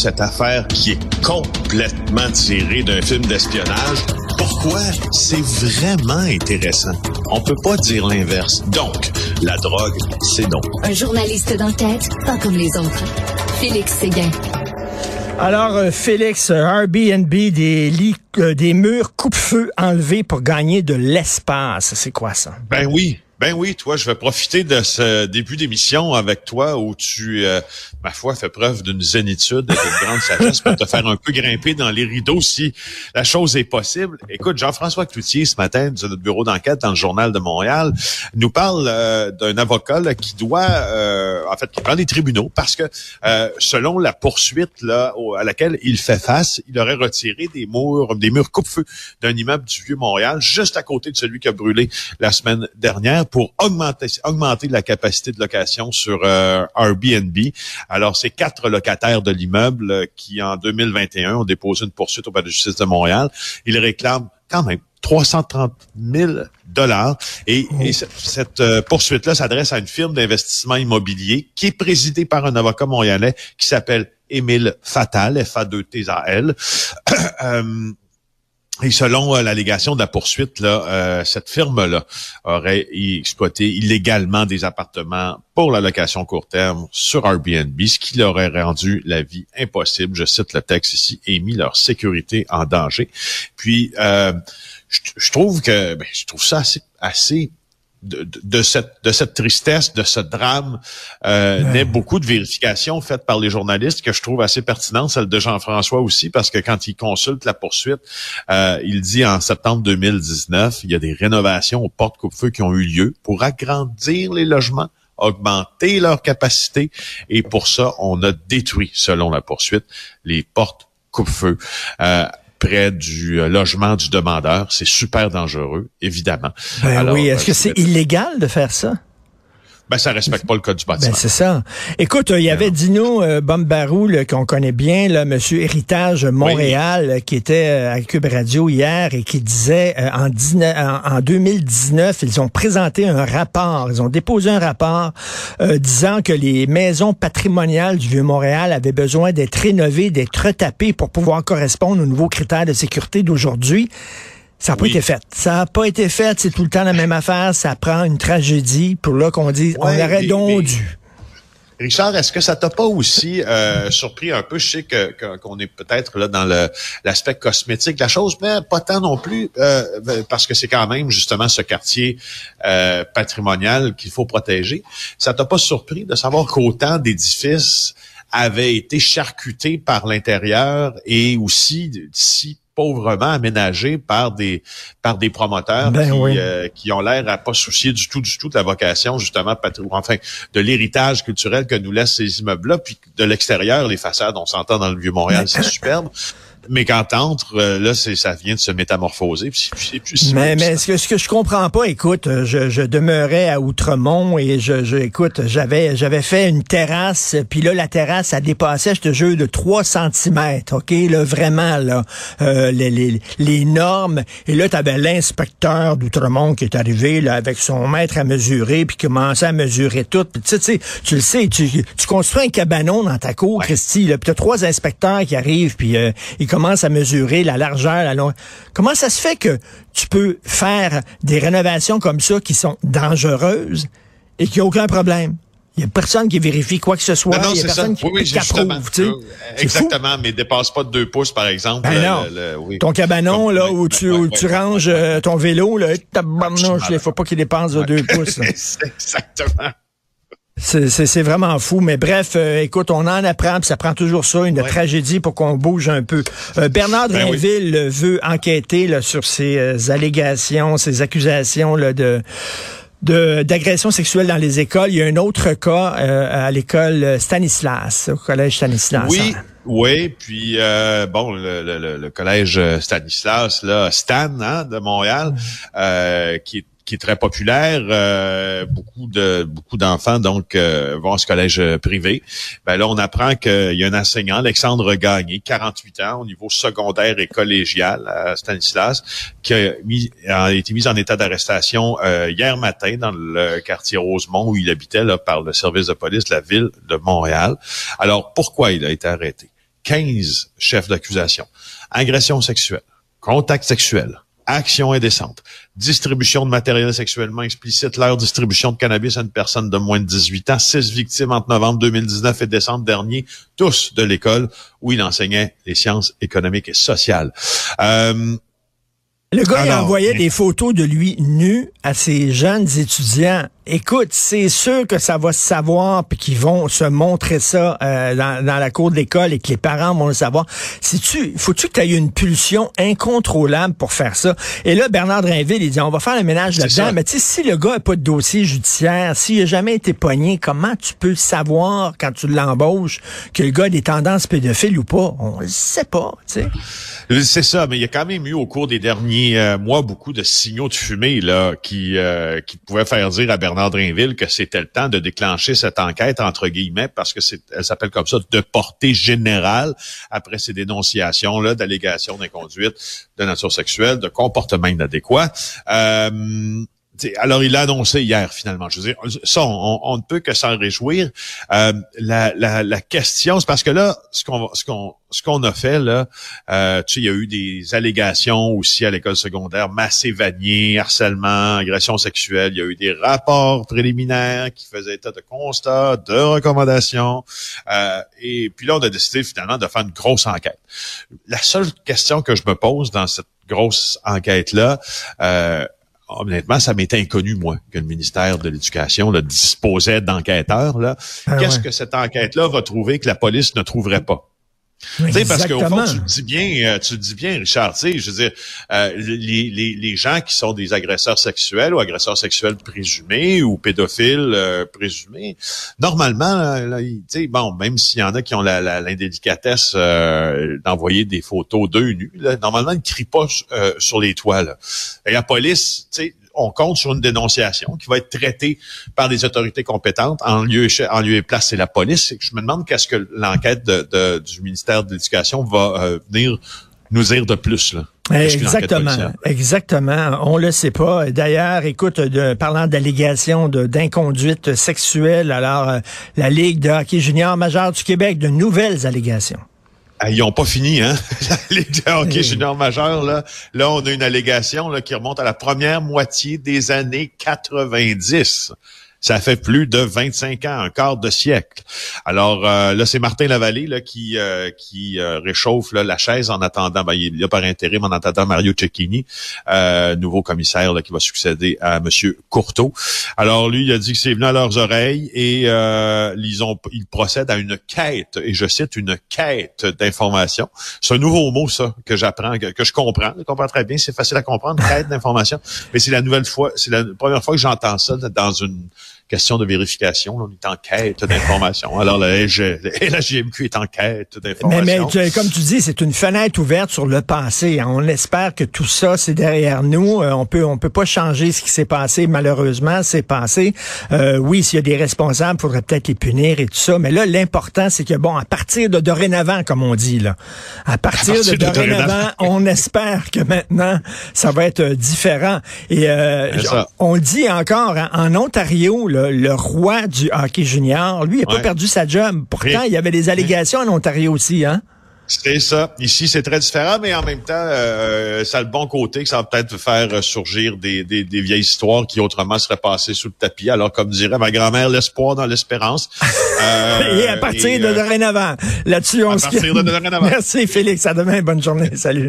cette affaire qui est complètement tirée d'un film d'espionnage. Pourquoi? C'est vraiment intéressant. On peut pas dire l'inverse. Donc, la drogue, c'est non. Un journaliste d'enquête, pas comme les autres. Félix Séguin. Alors, euh, Félix, Airbnb, des lits, euh, des murs coupe-feu enlevés pour gagner de l'espace. C'est quoi ça? Ben oui. Ben oui, toi, je vais profiter de ce début d'émission avec toi où tu, euh, ma foi, fais preuve d'une zénitude et d'une grande sagesse pour te faire un peu grimper dans les rideaux si la chose est possible. Écoute, Jean-François Cloutier, ce matin, de notre bureau d'enquête dans le Journal de Montréal, nous parle euh, d'un avocat qui doit, euh, en fait, qui prend les tribunaux parce que selon la poursuite à laquelle il fait face, il aurait retiré des murs, des murs coupe-feu d'un immeuble du Vieux-Montréal, juste à côté de celui qui a brûlé la semaine dernière pour augmenter, augmenter la capacité de location sur euh, Airbnb. Alors, c'est quatre locataires de l'immeuble qui, en 2021, ont déposé une poursuite au palais de justice de Montréal. Ils réclament quand même 330 000 dollars. Et, oh. cette euh, poursuite-là s'adresse à une firme d'investissement immobilier qui est présidée par un avocat montréalais qui s'appelle Émile Fatal, F-A-2-T-A-L. Et selon euh, l'allégation de la poursuite, là, euh, cette firme-là aurait exploité illégalement des appartements pour la location court terme sur Airbnb, ce qui leur aurait rendu la vie impossible. Je cite le texte ici, et mis leur sécurité en danger. Puis, euh, je, trouve que, ben, je trouve ça assez, assez de, cette, de cette tristesse, de ce drame, euh, naît beaucoup de vérifications faites par les journalistes que je trouve assez pertinentes, celle de Jean-François aussi, parce que quand il consulte la poursuite, euh, il dit en septembre 2019, il y a des rénovations aux portes coupe-feu qui ont eu lieu pour agrandir les logements augmenter leur capacité et pour ça, on a détruit, selon la poursuite, les portes coupe-feu. Euh, près du euh, logement du demandeur. C'est super dangereux, évidemment. Ben oui, est-ce que euh, c'est illégal de faire ça? Ben, ça respecte pas le code du bâtiment. Ben, c'est ça. Écoute, il y avait Dino euh, Bombarou, qu'on connaît bien, là, Monsieur Héritage Montréal, qui était euh, à Cube Radio hier et qui disait euh, en, en, 2019, ils ont présenté un rapport, ils ont déposé un rapport disant que les maisons patrimoniales du Vieux-Montréal avaient besoin d'être rénovées, d'être retapées pour pouvoir correspondre aux nouveaux critères de sécurité d'aujourd'hui. Ça n'a pas été fait. Ça n'a pas été fait. C'est tout le temps la même affaire. Ça prend une tragédie pour là qu'on dise on aurait donc dû. Richard, est-ce que ça t'a pas aussi euh, surpris un peu? Je sais que, qu'on est peut-être là dans le, l'aspect cosmétique de la chose, mais pas tant non plus, euh, parce que c'est quand même justement ce quartier euh, patrimonial qu'il faut protéger. Ça t'a pas surpris de savoir qu'autant d'édifices avaient été charcutés par l'intérieur et aussi si pauvrement aménagé par des par des promoteurs ben qui, euh, qui, ont l'air à pas soucier du tout du tout de la vocation justement enfin de l'héritage culturel que nous laissent ces immeubles là puis de l'extérieur les façades on s'entend dans le vieux Montréal c'est superbe mais quand t'entres, euh, là, c'est, ça vient de se métamorphoser. mais mais ce que, ce que je comprends pas, écoute, je, je demeurais à Outremont et je, je écoute, j'avais j'avais fait une terrasse, puis là, la terrasse a dépassé, je te jure, de 3 cm, OK? Là, vraiment, là, euh, les, les, les, normes. Et là, tu avais l'inspecteur d'Outremont qui est arrivé là, avec son mètre à mesurer, puis commençait à mesurer tout. Puis tu sais, tu le sais, tu, tu construis un cabanon dans ta cour, Christy, là, puis tu as trois inspecteurs qui arrivent, puis euh, commence à mesurer la largeur, la longueur. Comment ça se fait que tu peux faire des rénovations comme ça qui sont dangereuses et qu'il n'y a aucun problème? Il n'y a personne qui vérifie quoi que ce soit. il y a personne qui, oui, approuve. Tu sais. Exactement, mais dépasse pas de deux pouces, par exemple. Ben non. Ton cabanon, là, où tu, tu ranges euh, ton vélo, là, il ne faut pas qu'il dépasse de deux pouces. Exactement. C'est vraiment fou, mais bref, euh, écoute, on en apprend, puis ça prend toujours ça, une tragédie pour qu'on bouge un peu. Euh, Bernard ben Drinville veut enquêter là, sur ces euh, allégations, ces accusations là, de d'agression sexuelle dans les écoles. Il y a un autre cas à l'école Stanislas, au collège Stanislas. Oui. Oui, puis bon, le, collège Stanislas, là, Stan hein, de Montréal, qui est qui est très populaire. Euh, beaucoup de beaucoup d'enfants donc euh, vont à ce collège euh, privé. Ben là, on apprend qu'il y a un enseignant, Alexandre Gagné, 48 ans, au niveau secondaire et collégial à Stanislas, qui a, été mis en état d'arrestation hier matin dans le quartier Rosemont où il habitait là, par le service de police de la ville de Montréal. Alors pourquoi il a été arrêté? 15 chefs d'accusation. Agression sexuelle, contact sexuel, action indécente, distribution de matériel sexuellement explicite, leur distribution de cannabis à une personne de moins de 18 ans, six victimes entre novembre 2019 et décembre dernier, tous de l'école où il enseignait les sciences économiques et sociales. Euh, le gars, il envoyait des photos de lui nu à ses jeunes étudiants. Écoute, c'est sûr que ça va se savoir puis qu'ils vont se montrer ça euh, dans, la cour de l'école et que les parents vont le savoir. Si tu, faut-tu que tu aies une pulsion incontrôlable pour faire ça? Et là, Bernard Drinville, il dit, on va faire le ménage là-dedans. Mais tu sais, si le gars n'a pas de dossier judiciaire, s'il n'a jamais été poigné, comment tu peux savoir quand tu l'embauches que le gars a des tendances pédophiles ou pas? On le sait pas, tu sais. C'est ça, mais il y a quand même eu au cours des derniers euh, mois beaucoup de signaux de fumée là qui euh, qui pouvaient faire dire à Bernard Drinville que c'était le temps de déclencher cette enquête entre guillemets parce que c'est elle s'appelle comme ça de portée générale après ces dénonciations là d'allégations d'inconduite de nature sexuelle, de comportement inadéquat. Euh, alors, il a annoncé hier, finalement. Je veux dire, ça, on, ne peut que s'en réjouir. Euh, la, la, la, question, c'est parce que là, ce qu'on ce qu'on ce qu'on a fait là, euh, tu sais, il y a eu des allégations aussi à l'école secondaire, massé vanier, harcèlement, agression sexuelle. Il y a eu des rapports préliminaires qui faisaient état de constats, de recommandations. Euh, et puis là, on a décidé finalement de faire une grosse enquête. La seule question que je me pose dans cette grosse enquête là. Euh, honnêtement, ça m'était inconnu, moi, que le ministère de l'Éducation disposait d'enquêteurs. Là. Ah Qu'est-ce que cette enquête-là va trouver que la police ne trouverait pas? Sais, parce qu'au fond, tu le dis bien, euh, tu le dis bien, Richard, tu sais, je veux dire, euh, les, les, les, gens qui sont des agresseurs sexuels ou agresseurs sexuels présumés ou pédophiles euh, présumés, normalement, tu sais, bon, même s'il y en a qui ont l'indélicatesse la, d'envoyer des photos d'eux nus, normalement, ils ne crient pas sur les toits. Et la police, tu sais, on compte sur une dénonciation qui va être traitée par des autorités compétentes. En lieu, en lieu et place, c'est la police. Je me demande qu'est-ce que l'enquête de, du ministère de l'Éducation va euh, venir nous dire de plus. Là. Exactement, exactement. On le sait pas. D'ailleurs, écoute, de, parlant d'allégations d'inconduite sexuelle, alors euh, la Ligue de hockey junior majeur du Québec, de nouvelles allégations. Ah, ils n'ont pas fini, hein? La Ligue de hockey junior majeur, là, là, on a une allégation là, qui remonte à la première moitié des années 90. Ça fait plus de 25 ans, un quart de siècle. Alors euh, là, c'est Martin Lavallée là, qui euh, qui euh, réchauffe là, la chaise en attendant, ben, il est là par intérim en attendant Mario Cecchini, nouveau commissaire là, qui va succéder à Monsieur Courteau. Alors lui, il a dit que c'est venu à leurs oreilles et ils ont ils procèdent à une quête, et je cite une quête d'information. C'est un nouveau mot, ça, que j'apprends, que, que, je comprends. Je comprends très bien, c'est facile à comprendre, quête d'information. Mais c'est la nouvelle fois, c'est la première fois que j'entends ça dans une question de vérification. on est en quête d'informations. Alors, la, la GMQ est en quête d'informations. Mais, comme tu dis, c'est une fenêtre ouverte sur le passé. On espère que tout ça, c'est derrière nous. Euh, on peut, on peut pas changer ce qui s'est passé. Malheureusement, c'est passé. Euh, oui, s'il y a des responsables, faudrait peut-être les punir et tout ça. Mais là, l'important, c'est que, bon, à partir de dorénavant, comme on dit, là, à partir, de, dorénavant, on espère que maintenant, ça va être différent. Et euh, on, le dit encore, hein, en Ontario, là, le, roi du hockey junior, lui, il n'a pas perdu sa job. Pourtant, il y avait des allégations en Ontario aussi, hein? C'est ça. Ici, c'est très différent, mais en même temps, euh, ça a le bon côté que ça va peut-être faire surgir des, des, vieilles histoires qui autrement seraient passées sous le tapis. Alors, comme dirait ma grand-mère, l'espoir dans l'espérance. Euh, et à partir de euh, dorénavant. Là-dessus, on à partir de dorénavant. Merci, Félix. À demain. Bonne journée. Salut.